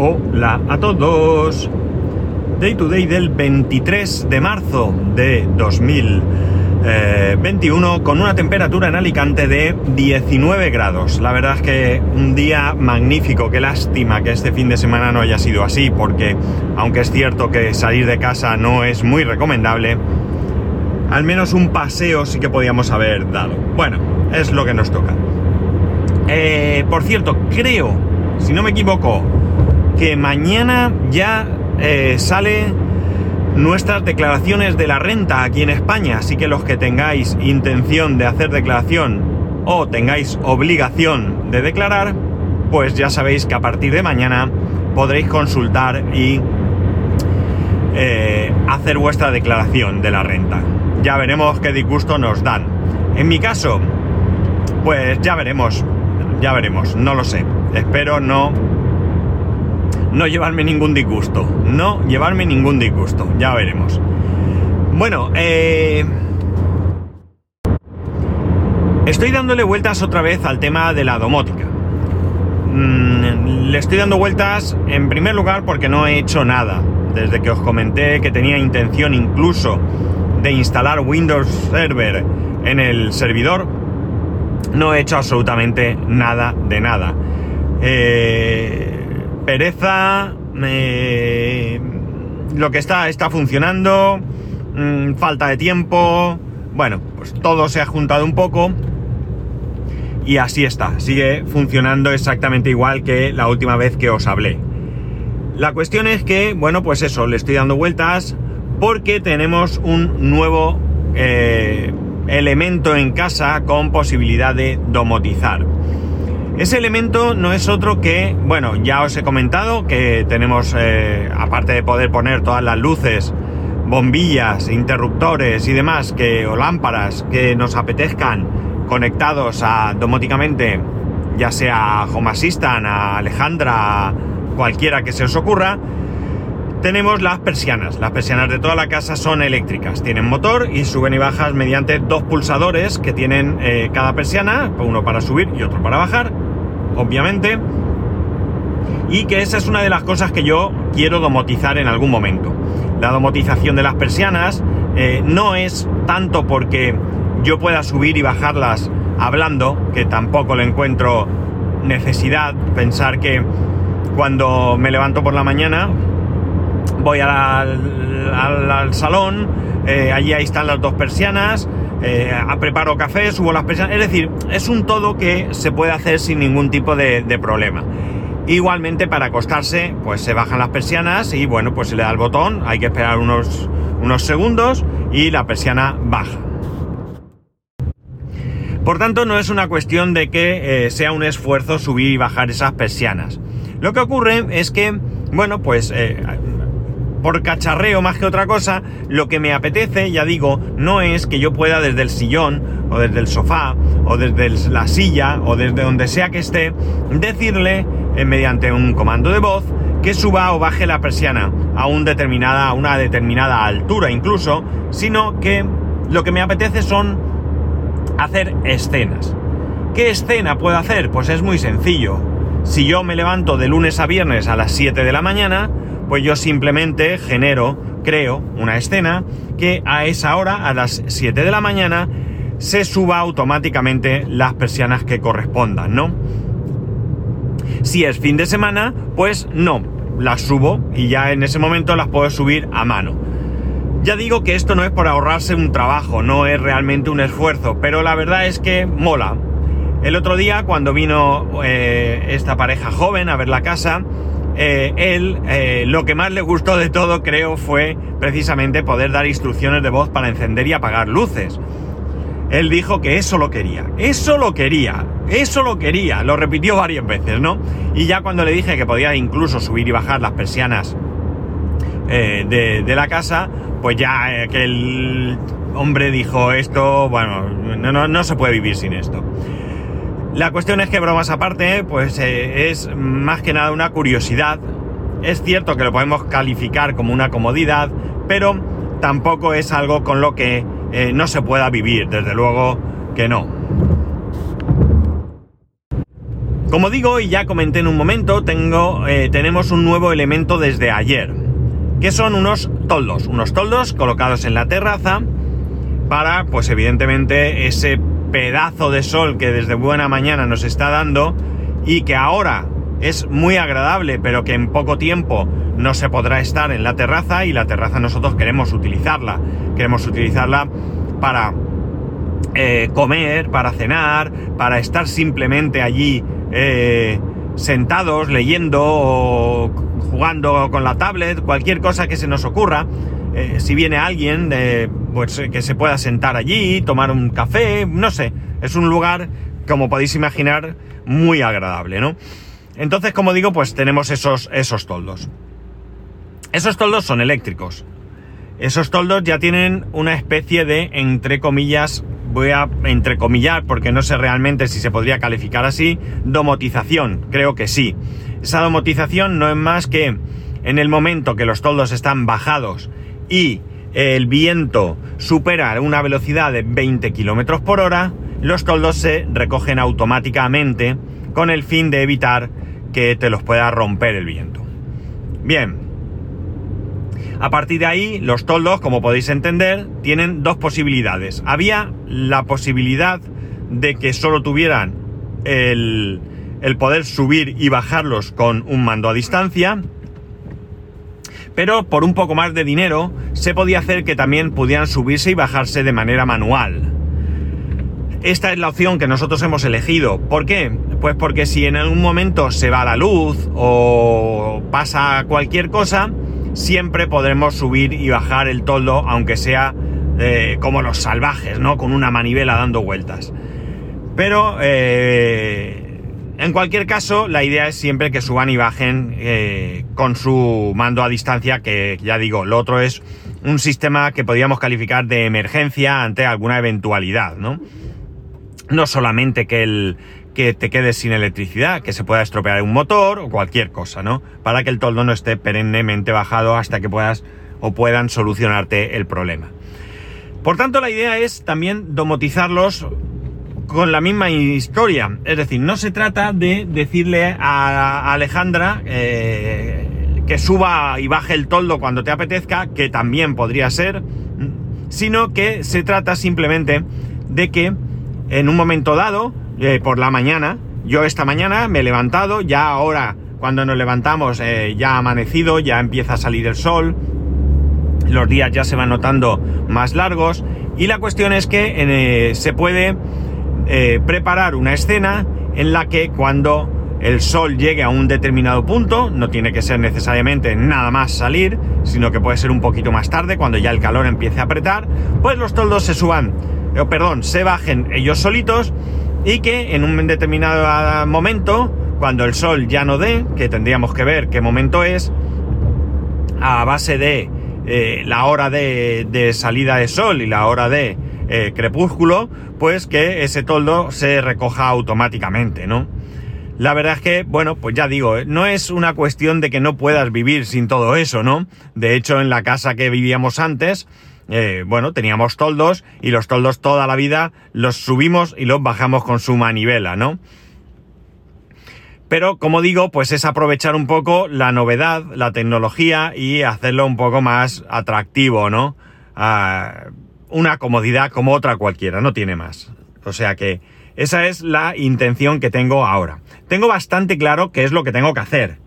Hola a todos. Day to day del 23 de marzo de 2021 con una temperatura en Alicante de 19 grados. La verdad es que un día magnífico. Qué lástima que este fin de semana no haya sido así porque aunque es cierto que salir de casa no es muy recomendable, al menos un paseo sí que podíamos haber dado. Bueno, es lo que nos toca. Eh, por cierto, creo, si no me equivoco, que mañana ya eh, sale nuestras declaraciones de la renta aquí en España. Así que los que tengáis intención de hacer declaración o tengáis obligación de declarar, pues ya sabéis que a partir de mañana podréis consultar y eh, hacer vuestra declaración de la renta. Ya veremos qué disgusto nos dan. En mi caso, pues ya veremos ya veremos, no lo sé. Espero no no llevarme ningún disgusto. No llevarme ningún disgusto. Ya veremos. Bueno, eh, estoy dándole vueltas otra vez al tema de la domótica. Mm, le estoy dando vueltas en primer lugar porque no he hecho nada. Desde que os comenté que tenía intención incluso de instalar Windows Server en el servidor, no he hecho absolutamente nada de nada. Eh, pereza, lo que está está funcionando, mm, falta de tiempo, bueno, pues todo se ha juntado un poco y así está, sigue funcionando exactamente igual que la última vez que os hablé. La cuestión es que, bueno, pues eso, le estoy dando vueltas porque tenemos un nuevo... Eh, elemento en casa con posibilidad de domotizar. Ese elemento no es otro que, bueno, ya os he comentado que tenemos, eh, aparte de poder poner todas las luces, bombillas, interruptores y demás, que, o lámparas que nos apetezcan conectados a domóticamente, ya sea a Home Assistant, a Alejandra, cualquiera que se os ocurra, tenemos las persianas. Las persianas de toda la casa son eléctricas. Tienen motor y suben y bajan mediante dos pulsadores que tienen eh, cada persiana, uno para subir y otro para bajar, obviamente. Y que esa es una de las cosas que yo quiero domotizar en algún momento. La domotización de las persianas eh, no es tanto porque yo pueda subir y bajarlas hablando, que tampoco le encuentro necesidad. Pensar que cuando me levanto por la mañana, voy al, salón, eh, allí ahí están las dos persianas, eh, preparo café, subo las persianas, es decir, es un todo que se puede hacer sin ningún tipo de, problema. Igualmente para acostarse, pues se bajan las persianas y bueno, pues se le da el botón, hay que esperar unos, unos segundos y la persiana baja. Por tanto, no es una cuestión de que eh, sea un esfuerzo subir y bajar esas persianas. Lo que ocurre es que, bueno, pues por cacharreo más que otra cosa, lo que me apetece, ya digo, no es que yo pueda desde el sillón, o desde el sofá, o desde la silla, o desde donde sea que esté, decirle, eh, mediante un comando de voz, que suba o baje la persiana a, un determinada, a una determinada altura incluso, sino que lo que me apetece son hacer escenas. ¿Qué escena puedo hacer? Pues es muy sencillo. Si yo me levanto de lunes a viernes a las 7 de la mañana, pues yo simplemente genero, creo una escena que a esa hora, a las 7 de la mañana, se suba automáticamente las persianas que correspondan, ¿no? Si es fin de semana, pues no, las subo y ya en ese momento las puedo subir a mano. Ya digo que esto no es por ahorrarse un trabajo, no es realmente un esfuerzo, pero la verdad es que mola. El otro día, cuando vino eh, esta pareja joven a ver la casa, eh, él eh, lo que más le gustó de todo creo fue precisamente poder dar instrucciones de voz para encender y apagar luces. Él dijo que eso lo quería, eso lo quería, eso lo quería, lo repitió varias veces, ¿no? Y ya cuando le dije que podía incluso subir y bajar las persianas eh, de, la casa, pues ya aquel hombre dijo esto, bueno, no, no se puede vivir sin esto. La cuestión es que bromas aparte, pues eh, es más que nada una curiosidad. Es cierto que lo podemos calificar como una comodidad, pero tampoco es algo con lo que eh, no se pueda vivir, desde luego que no. Como digo y ya comenté en un momento, tengo, eh, tenemos un nuevo elemento desde ayer, que son unos toldos, unos toldos colocados en la terraza para, pues evidentemente, ese pedazo de sol que desde buena mañana nos está dando y que ahora es muy agradable, pero que en poco tiempo no se podrá estar en la terraza y la terraza nosotros queremos utilizarla. Queremos utilizarla para eh, comer, para cenar, para estar simplemente allí eh, sentados, leyendo o jugando con la tablet, cualquier cosa que se nos ocurra. Eh, si viene alguien, pues que se pueda sentar allí, tomar un café, no sé. Es un lugar, como podéis imaginar, muy agradable, ¿no? Entonces, como digo, pues tenemos esos, esos toldos. Esos toldos son eléctricos. Esos toldos ya tienen una especie de, entre comillas, voy a entrecomillar porque no sé realmente si se podría calificar así, domotización, creo que sí. Esa domotización no es más que en el momento que los toldos están bajados y el viento supera una velocidad de 20 km por hora, los toldos se recogen automáticamente con el fin de evitar que te los pueda romper el viento. Bien. A partir de ahí, los toldos, como podéis entender, tienen dos posibilidades. Había la posibilidad de que solo tuvieran el, el poder subir y bajarlos con un mando a distancia, pero por un poco más de dinero se podía hacer que también pudieran subirse y bajarse de manera manual. Esta es la opción que nosotros hemos elegido. ¿Por qué? Pues porque si en algún momento se va la luz o pasa cualquier cosa, siempre podremos subir y bajar el toldo, aunque sea eh, como los salvajes, ¿no? Con una manivela dando vueltas. Pero, eh, en cualquier caso, la idea es siempre que suban y bajen eh, con su mando a distancia, que ya digo, lo otro es un sistema que podríamos calificar de emergencia ante alguna eventualidad, ¿no? No solamente que el, que te quedes sin electricidad, que se pueda estropear un motor o cualquier cosa, ¿no? Para que el toldo no esté perennemente bajado hasta que puedas o puedan solucionarte el problema. Por tanto, la idea es también domotizarlos con la misma historia. Es decir, no se trata de decirle a Alejandra eh, que suba y baje el toldo cuando te apetezca, que también podría ser, sino que se trata simplemente de que en un momento dado, eh, por la mañana, yo esta mañana me he levantado, ya ahora cuando nos levantamos eh, ya ha amanecido, ya empieza a salir el sol, los días ya se van notando más largos. Y la cuestión es que eh, se puede preparar una escena en la que cuando el sol llegue a un determinado punto, no tiene que ser necesariamente nada más salir, sino que puede ser un poquito más tarde, cuando ya el calor empiece a apretar, pues los toldos se suban eh, perdón, se bajen ellos solitos y que en un determinado momento, cuando el sol ya no dé, que tendríamos que ver qué momento es, a base de eh, la hora de, salida de sol y la hora de eh, crepúsculo, pues que ese toldo se recoja automáticamente, ¿no? La verdad es que, bueno, pues ya digo, no es una cuestión de que no puedas vivir sin todo eso, ¿no? De hecho, en la casa que vivíamos antes, eh, bueno, teníamos toldos y los toldos toda la vida los subimos y los bajamos con su manivela, ¿no? Pero como digo, pues es aprovechar un poco la novedad, la tecnología y hacerlo un poco más atractivo, ¿no? una comodidad como otra cualquiera, no tiene más. O sea que esa es la intención que tengo ahora. Tengo bastante claro qué es lo que tengo que hacer.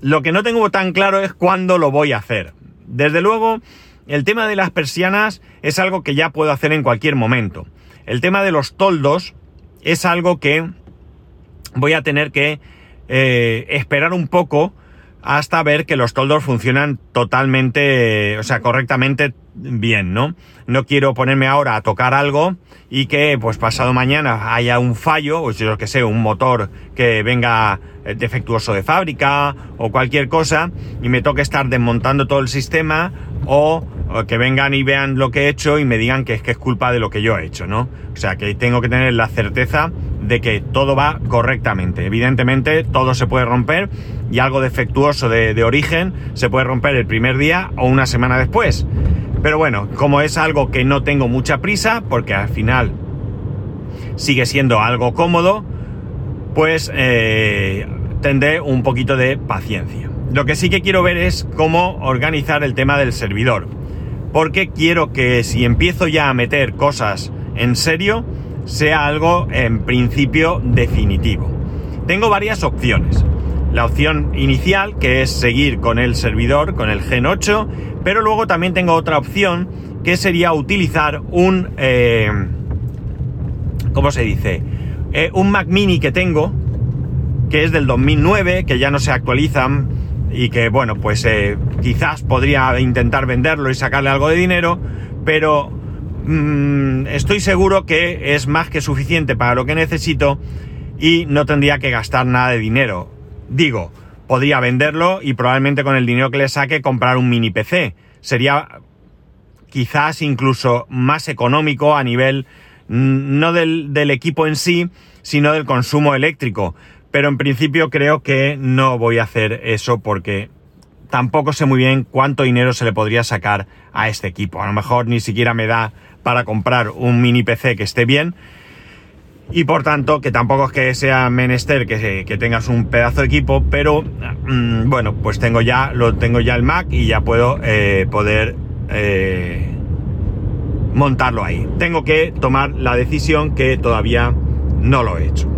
Lo que no tengo tan claro es cuándo lo voy a hacer. Desde luego, el tema de las persianas es algo que ya puedo hacer en cualquier momento. El tema de los toldos es algo que voy a tener que eh, esperar un poco hasta ver que los toldos funcionan totalmente, o sea, correctamente bien, ¿no? No quiero ponerme ahora a tocar algo y que pues pasado mañana haya un fallo, o lo que sé, un motor que venga eh, defectuoso de fábrica o cualquier cosa y me toque estar desmontando todo el sistema o, que vengan y vean lo que he hecho y me digan que es que es culpa de lo que yo he hecho, ¿no? O sea, que tengo que tener la certeza de que todo va correctamente. Evidentemente, todo se puede romper y algo defectuoso de, origen se puede romper el primer día o una semana después. Pero bueno, como es algo que no tengo mucha prisa, porque al final sigue siendo algo cómodo, pues eh, tendré un poquito de paciencia. Lo que sí que quiero ver es cómo organizar el tema del servidor. Porque quiero que si empiezo ya a meter cosas en serio, sea algo en principio definitivo. Tengo varias opciones. La opción inicial, que es seguir con el servidor, con el Gen 8, pero luego también tengo otra opción, que sería utilizar un... Eh, ¿Cómo se dice? Eh, un Mac mini que tengo, que es del 2009, que ya no se actualizan y que, bueno, pues eh, quizás podría intentar venderlo y sacarle algo de dinero, pero mm, estoy seguro que es más que suficiente para lo que necesito y no tendría que gastar nada de dinero. Digo, podría venderlo y probablemente con el dinero que le saque comprar un mini PC. Sería quizás incluso más económico a nivel no del, del equipo en sí, sino del consumo eléctrico. Pero en principio creo que no voy a hacer eso porque tampoco sé muy bien cuánto dinero se le podría sacar a este equipo. A lo mejor ni siquiera me da para comprar un mini PC que esté bien. Y por tanto, que tampoco es que sea menester que, tengas un pedazo de equipo, pero mm, bueno, pues tengo ya, lo tengo ya el Mac y ya puedo eh, poder eh, montarlo ahí. Tengo que tomar la decisión que todavía no lo he hecho.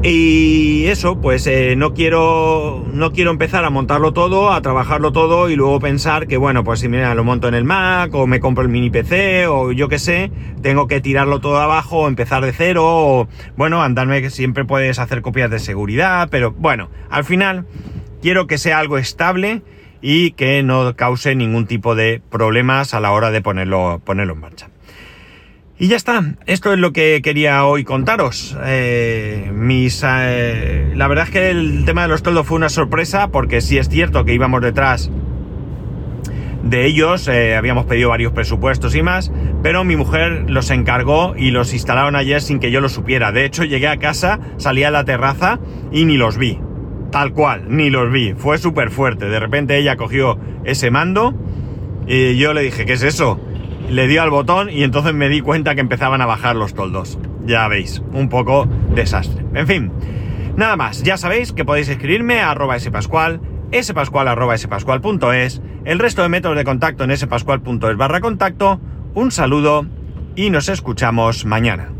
Y eso, pues eh, no quiero no quiero empezar a montarlo todo, a trabajarlo todo y luego pensar que bueno, pues si mira, lo monto en el Mac o me compro el mini PC o yo qué sé, tengo que tirarlo todo abajo empezar de cero o bueno, andarme que siempre puedes hacer copias de seguridad, pero bueno, al final quiero que sea algo estable y que no cause ningún tipo de problemas a la hora de ponerlo, ponerlo en marcha. Y ya está, esto es lo que quería hoy contaros. Eh, mis, eh, la verdad es que el tema de los toldos fue una sorpresa porque sí es cierto que íbamos detrás de ellos, eh, habíamos pedido varios presupuestos y más, pero mi mujer los encargó y los instalaron ayer sin que yo lo supiera. De hecho, llegué a casa, salí a la terraza y ni los vi. Tal cual, ni los vi. Fue súper fuerte. De repente ella cogió ese mando y yo le dije, ¿qué es eso? Le dio al botón y entonces me di cuenta que empezaban a bajar los toldos. Ya veis, un poco desastre. En fin, nada más. Ya sabéis que podéis escribirme a arroba spascual, spascual arroba spascual.es, el resto de métodos de contacto en spascual.es barra contacto. Un saludo y nos escuchamos mañana.